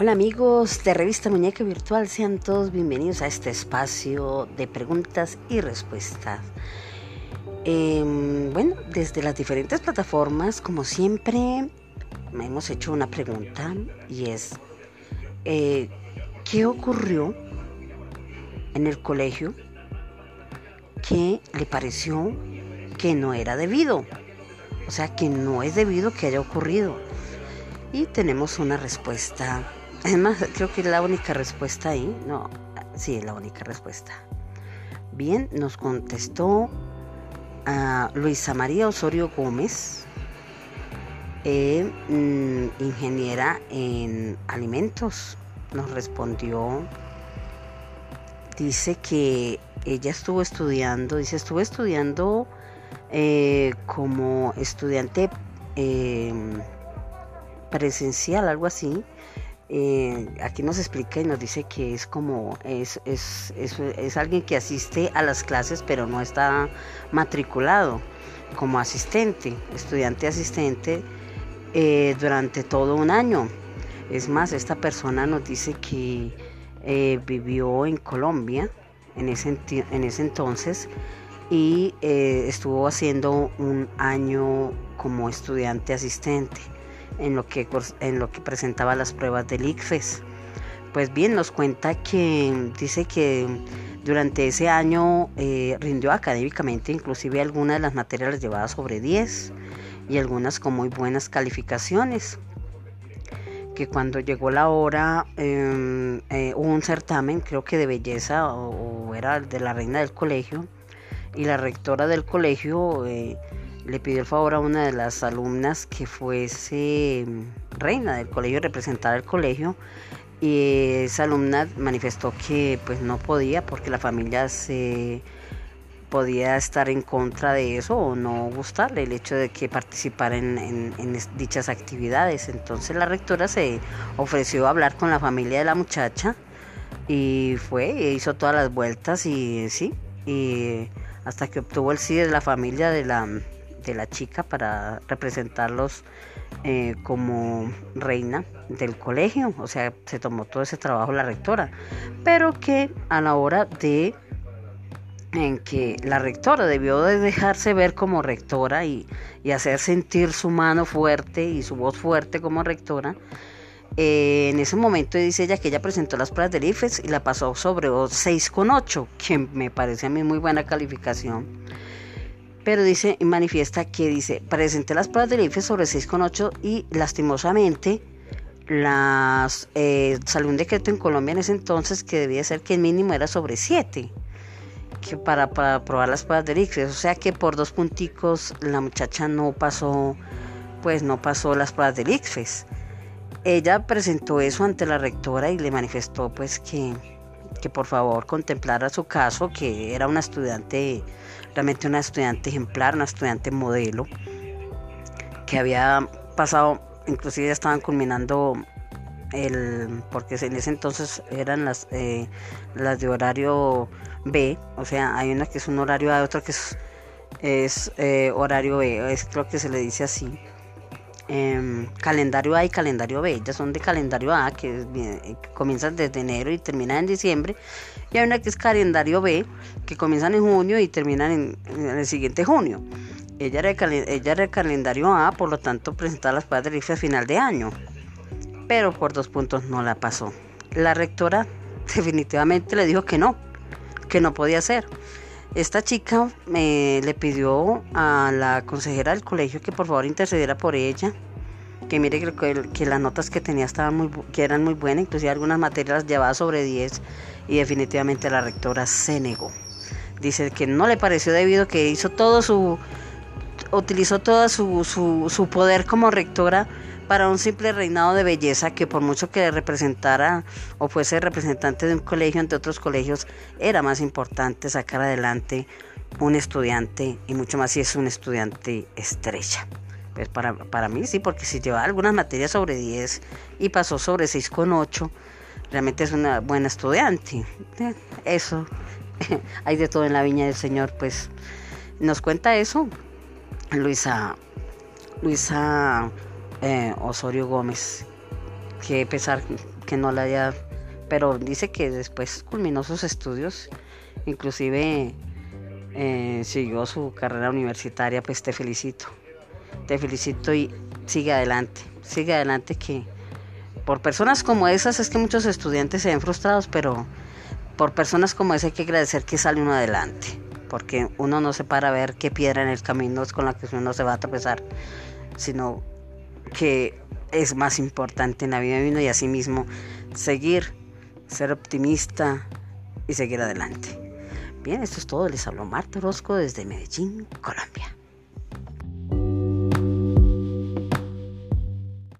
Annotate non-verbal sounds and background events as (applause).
Hola amigos de Revista Muñeca Virtual, sean todos bienvenidos a este espacio de preguntas y respuestas. Em, bueno, desde las diferentes plataformas, como siempre, me hemos hecho una pregunta y es, eh, ¿qué ocurrió en el colegio que le pareció que no era debido? O sea, que no es debido que haya ocurrido. Y tenemos una respuesta Además, creo que es la única respuesta ahí. No, sí, es la única respuesta. Bien, nos contestó a Luisa María Osorio Gómez, eh, mm, ingeniera en alimentos. Nos respondió, dice que ella estuvo estudiando, dice, estuvo estudiando eh, como estudiante eh, presencial, algo así, eh, aquí nos explica y nos dice que es como, es, es, es, alguien que asiste a las clases pero no está matriculado como asistente, estudiante asistente eh, durante todo un año. Es más, esta persona nos dice que eh, vivió en Colombia en ese, en ese entonces y estuvo haciendo un año como estudiante asistente en lo que, en lo que presentaba las pruebas del ICFES. Pues bien, nos cuenta que dice que durante ese año eh, rindió académicamente, inclusive algunas de las materias las llevaba sobre 10 y algunas con muy buenas calificaciones. Que cuando llegó la hora em, eh, hubo un certamen, creo que de belleza o, era de la reina del colegio, y la rectora del colegio eh, le pidió el favor a una de las alumnas que fuese mm, reina del colegio, representar al colegio, y esa alumna manifestó que pues no podía porque la familia se podía estar en contra de eso o no gustarle el hecho de que participara en, dichas actividades. Entonces la rectora se ofreció a hablar con la familia de la muchacha y fue, e hizo todas las vueltas y sí, y hasta que obtuvo el sí de la familia de la de la chica para representarlos eh, como reina del colegio. O sea, se tomó todo ese trabajo la rectora. Pero que a la hora de en que la rectora debió de dejarse ver como rectora y, hacer sentir su mano fuerte y su voz fuerte como rectora, eh, en ese momento dice ella que ella presentó las pruebas del IFES y la pasó sobre 6,8, que me parece a mí muy buena calificación pero dice y manifiesta que dice, presenté las pruebas del IFE sobre 6,8 y lastimosamente las eh, salió un decreto en Colombia en ese entonces que debía ser que el mínimo era sobre 7 que para, para probar las pruebas del IFE, o sea que por dos punticos la muchacha no pasó pues no pasó las pruebas del ICFES. Ella presentó eso ante la rectora y le manifestó pues que, que por favor contemplara su caso, que era una estudiante realmente una estudiante ejemplar, una estudiante modelo, que había pasado, inclusive estaban culminando el, porque en ese entonces eran las, eh, las de horario B, o sea, hay una que es un horario A, otra que es, es eh, horario B, es, creo que se le dice así. Em, calendario A y calendario B. Ellas son de calendario A, que, eh, comienzan desde enero y terminan en diciembre. Y hay una que es calendario B, que comienzan en junio y terminan en, el siguiente junio. Ella era, ella era calendario A, por lo tanto presentaba las pruebas de IFE a final de año. Pero por dos puntos no la pasó. La rectora (laughs) definitivamente le dijo que no, que no podía ser. Esta chica me le pidió a la consejera del colegio que por favor intercediera por ella, que mire que, que las notas que tenía estaban muy, que eran muy buenas, inclusive algunas materias llevaba sobre 10 y definitivamente la rectora se negó. Dice que no le pareció debido que hizo todo su, utilizó todo su, su, su poder como rectora para un simple reinado de belleza que por mucho que representara o fuese representante de un colegio ante otros colegios, era más importante sacar adelante un estudiante y mucho más si es un estudiante estrella. Pues para, para mí sí, porque si lleva algunas materias sobre 10 y pasó sobre 6,8, realmente es una buena estudiante. Eso, (laughs) hay de todo en la viña del Señor, pues nos cuenta eso Luisa, Luisa eh, Osorio Gómez. Qué pesar que no la haya, pero dice que después culminó sus estudios, inclusive eh, siguió su carrera universitaria, pues te felicito, te felicito y sigue adelante, sigue adelante que por personas como esas es que muchos estudiantes se ven frustrados, pero por personas como esa hay que agradecer que sale uno adelante, porque uno no se para a ver qué piedra en el camino es con la que uno se va a tropezar, sino que es más importante en la vida de uno y asimismo seguir, ser optimista y seguir adelante. Bien, esto es todo. Les habló Marta Orozco desde Medellín, Colombia.